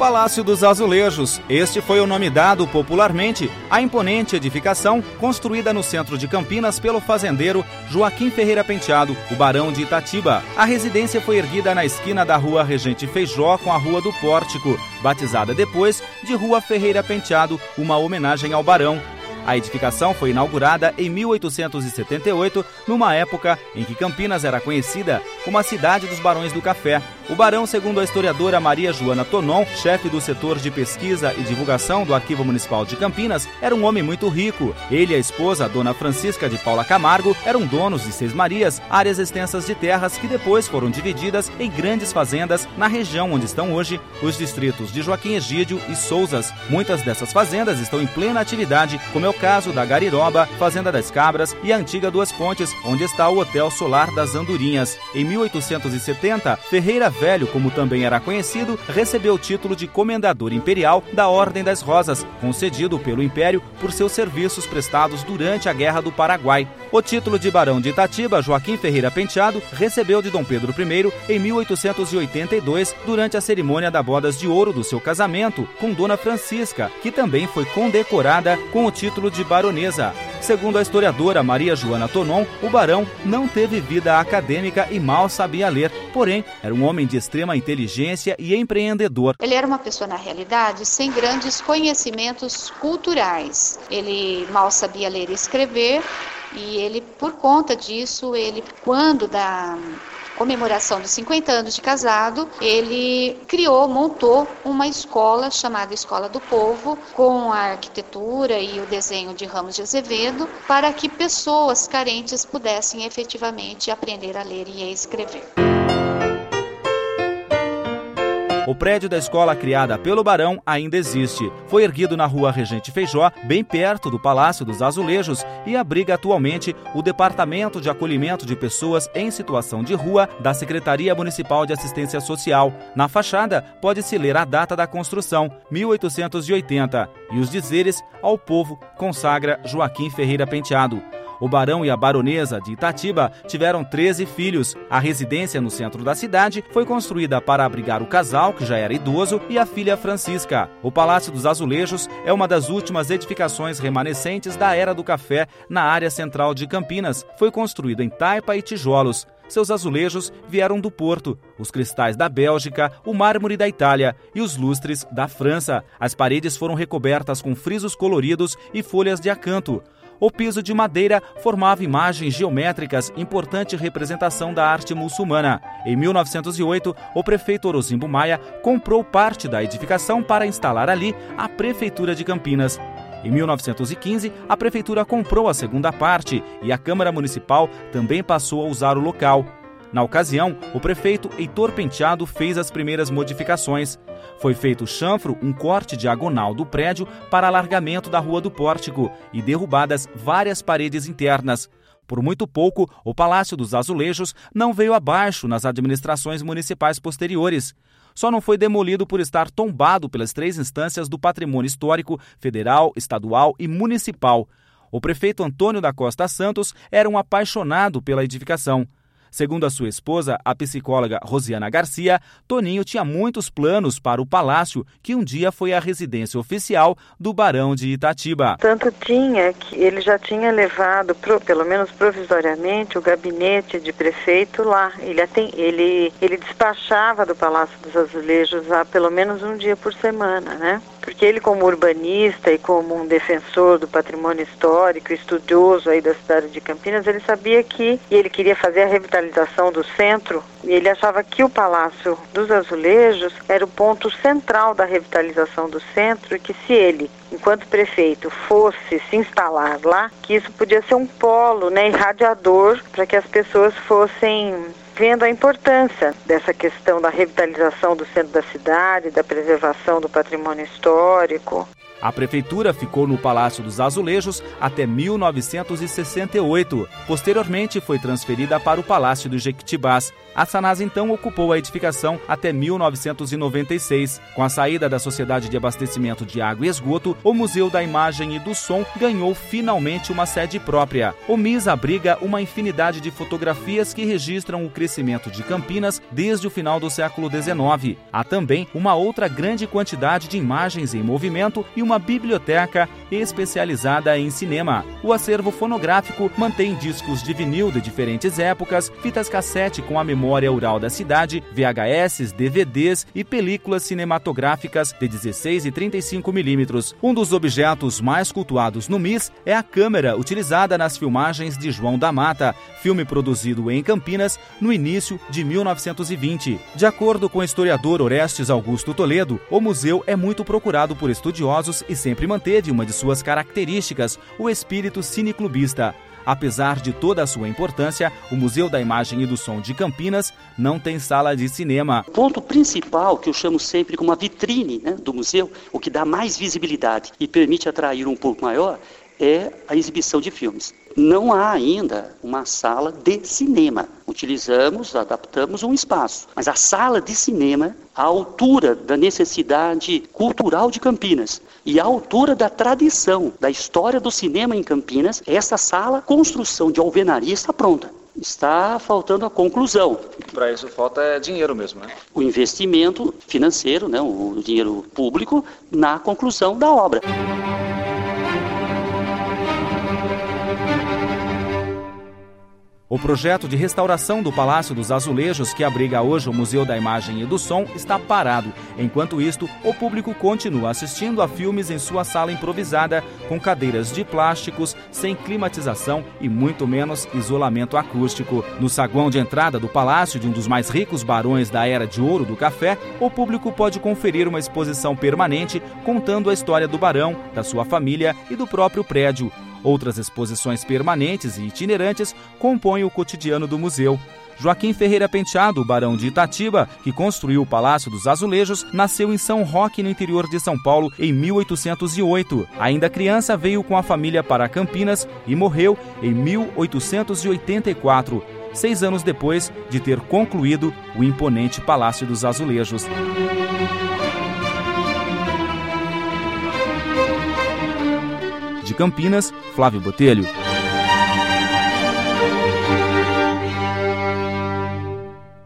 Palácio dos Azulejos. Este foi o nome dado popularmente à imponente edificação construída no centro de Campinas pelo fazendeiro Joaquim Ferreira Penteado, o barão de Itatiba. A residência foi erguida na esquina da rua Regente Feijó com a Rua do Pórtico, batizada depois de Rua Ferreira Penteado, uma homenagem ao barão. A edificação foi inaugurada em 1878, numa época em que Campinas era conhecida como a cidade dos barões do café. O barão, segundo a historiadora Maria Joana Tonon, chefe do setor de pesquisa e divulgação do Arquivo Municipal de Campinas, era um homem muito rico. Ele e a esposa, Dona Francisca de Paula Camargo, eram donos de Seis Marias, áreas extensas de terras que depois foram divididas em grandes fazendas na região onde estão hoje os distritos de Joaquim Egídio e Souzas. Muitas dessas fazendas estão em plena atividade, como é o caso da Gariroba, Fazenda das Cabras e a antiga Duas Pontes, onde está o Hotel Solar das Andorinhas. Em 1870, Ferreira Velho, como também era conhecido, recebeu o título de Comendador Imperial da Ordem das Rosas, concedido pelo Império por seus serviços prestados durante a Guerra do Paraguai. O título de Barão de Itatiba, Joaquim Ferreira Penteado, recebeu de Dom Pedro I em 1882, durante a cerimônia da bodas de ouro do seu casamento com Dona Francisca, que também foi condecorada com o título de baronesa. Segundo a historiadora Maria Joana Tonon, o barão não teve vida acadêmica e mal sabia ler, porém era um homem de extrema inteligência e empreendedor. Ele era uma pessoa, na realidade, sem grandes conhecimentos culturais. Ele mal sabia ler e escrever, e ele, por conta disso, ele, quando da comemoração dos 50 anos de casado, ele criou, montou uma escola chamada Escola do Povo, com a arquitetura e o desenho de Ramos de Azevedo, para que pessoas carentes pudessem efetivamente aprender a ler e a escrever. O prédio da escola criada pelo Barão ainda existe. Foi erguido na rua Regente Feijó, bem perto do Palácio dos Azulejos, e abriga atualmente o Departamento de Acolhimento de Pessoas em Situação de Rua da Secretaria Municipal de Assistência Social. Na fachada, pode-se ler a data da construção, 1880, e os dizeres ao povo consagra Joaquim Ferreira Penteado. O barão e a baronesa de Itatiba tiveram 13 filhos. A residência no centro da cidade foi construída para abrigar o casal, que já era idoso, e a filha Francisca. O Palácio dos Azulejos é uma das últimas edificações remanescentes da Era do Café na área central de Campinas. Foi construído em taipa e tijolos. Seus azulejos vieram do Porto, os cristais da Bélgica, o mármore da Itália e os lustres da França. As paredes foram recobertas com frisos coloridos e folhas de acanto. O piso de madeira formava imagens geométricas, importante representação da arte muçulmana. Em 1908, o prefeito Orozimbo Maia comprou parte da edificação para instalar ali a Prefeitura de Campinas. Em 1915, a prefeitura comprou a segunda parte e a Câmara Municipal também passou a usar o local. Na ocasião, o prefeito Heitor Penteado fez as primeiras modificações. Foi feito chanfro, um corte diagonal do prédio para alargamento da Rua do Pórtico e derrubadas várias paredes internas. Por muito pouco, o Palácio dos Azulejos não veio abaixo nas administrações municipais posteriores. Só não foi demolido por estar tombado pelas três instâncias do patrimônio histórico, federal, estadual e municipal. O prefeito Antônio da Costa Santos era um apaixonado pela edificação. Segundo a sua esposa, a psicóloga Rosiana Garcia, Toninho tinha muitos planos para o palácio, que um dia foi a residência oficial do Barão de Itatiba. Tanto tinha que ele já tinha levado, pelo menos provisoriamente, o gabinete de prefeito lá. Ele, ele, ele despachava do Palácio dos Azulejos há pelo menos um dia por semana, né? Porque ele como urbanista e como um defensor do patrimônio histórico, estudioso aí da cidade de Campinas, ele sabia que e ele queria fazer a revitalização do centro e ele achava que o Palácio dos Azulejos era o ponto central da revitalização do centro e que se ele, enquanto prefeito, fosse se instalar lá, que isso podia ser um polo, né, irradiador para que as pessoas fossem vendo a importância dessa questão da revitalização do centro da cidade, da preservação do patrimônio histórico. A prefeitura ficou no Palácio dos Azulejos até 1968. Posteriormente, foi transferida para o Palácio do Jequitibás. A Sanasa então ocupou a edificação até 1996. Com a saída da Sociedade de Abastecimento de Água e Esgoto, o Museu da Imagem e do Som ganhou finalmente uma sede própria. O MIS abriga uma infinidade de fotografias que registram o crescimento de Campinas desde o final do século XIX. Há também uma outra grande quantidade de imagens em movimento e uma biblioteca especializada em cinema. O acervo fonográfico mantém discos de vinil de diferentes épocas, fitas cassete com a memória oral da cidade, VHS, DVDs e películas cinematográficas de 16 e 35 milímetros. Um dos objetos mais cultuados no MIS é a câmera utilizada nas filmagens de João da Mata, filme produzido em Campinas no início de 1920. De acordo com o historiador Orestes Augusto Toledo, o museu é muito procurado por estudiosos e sempre manteve uma de suas características, o espírito cineclubista. Apesar de toda a sua importância, o Museu da Imagem e do Som de Campinas não tem sala de cinema. O ponto principal, que eu chamo sempre como a vitrine né, do museu, o que dá mais visibilidade e permite atrair um público maior, é a exibição de filmes. Não há ainda uma sala de cinema. Utilizamos, adaptamos um espaço, mas a sala de cinema, à altura da necessidade cultural de Campinas e à altura da tradição, da história do cinema em Campinas, essa sala, construção de alvenaria está pronta está faltando a conclusão. Para isso falta dinheiro mesmo, né? O investimento financeiro, né, o dinheiro público na conclusão da obra. O projeto de restauração do Palácio dos Azulejos, que abriga hoje o Museu da Imagem e do Som, está parado. Enquanto isto, o público continua assistindo a filmes em sua sala improvisada, com cadeiras de plásticos, sem climatização e muito menos isolamento acústico. No saguão de entrada do palácio de um dos mais ricos barões da Era de Ouro do Café, o público pode conferir uma exposição permanente contando a história do barão, da sua família e do próprio prédio. Outras exposições permanentes e itinerantes compõem o cotidiano do museu. Joaquim Ferreira Penteado, barão de Itatiba, que construiu o Palácio dos Azulejos, nasceu em São Roque, no interior de São Paulo, em 1808. Ainda criança, veio com a família para Campinas e morreu em 1884, seis anos depois de ter concluído o imponente Palácio dos Azulejos. De Campinas, Flávio Botelho.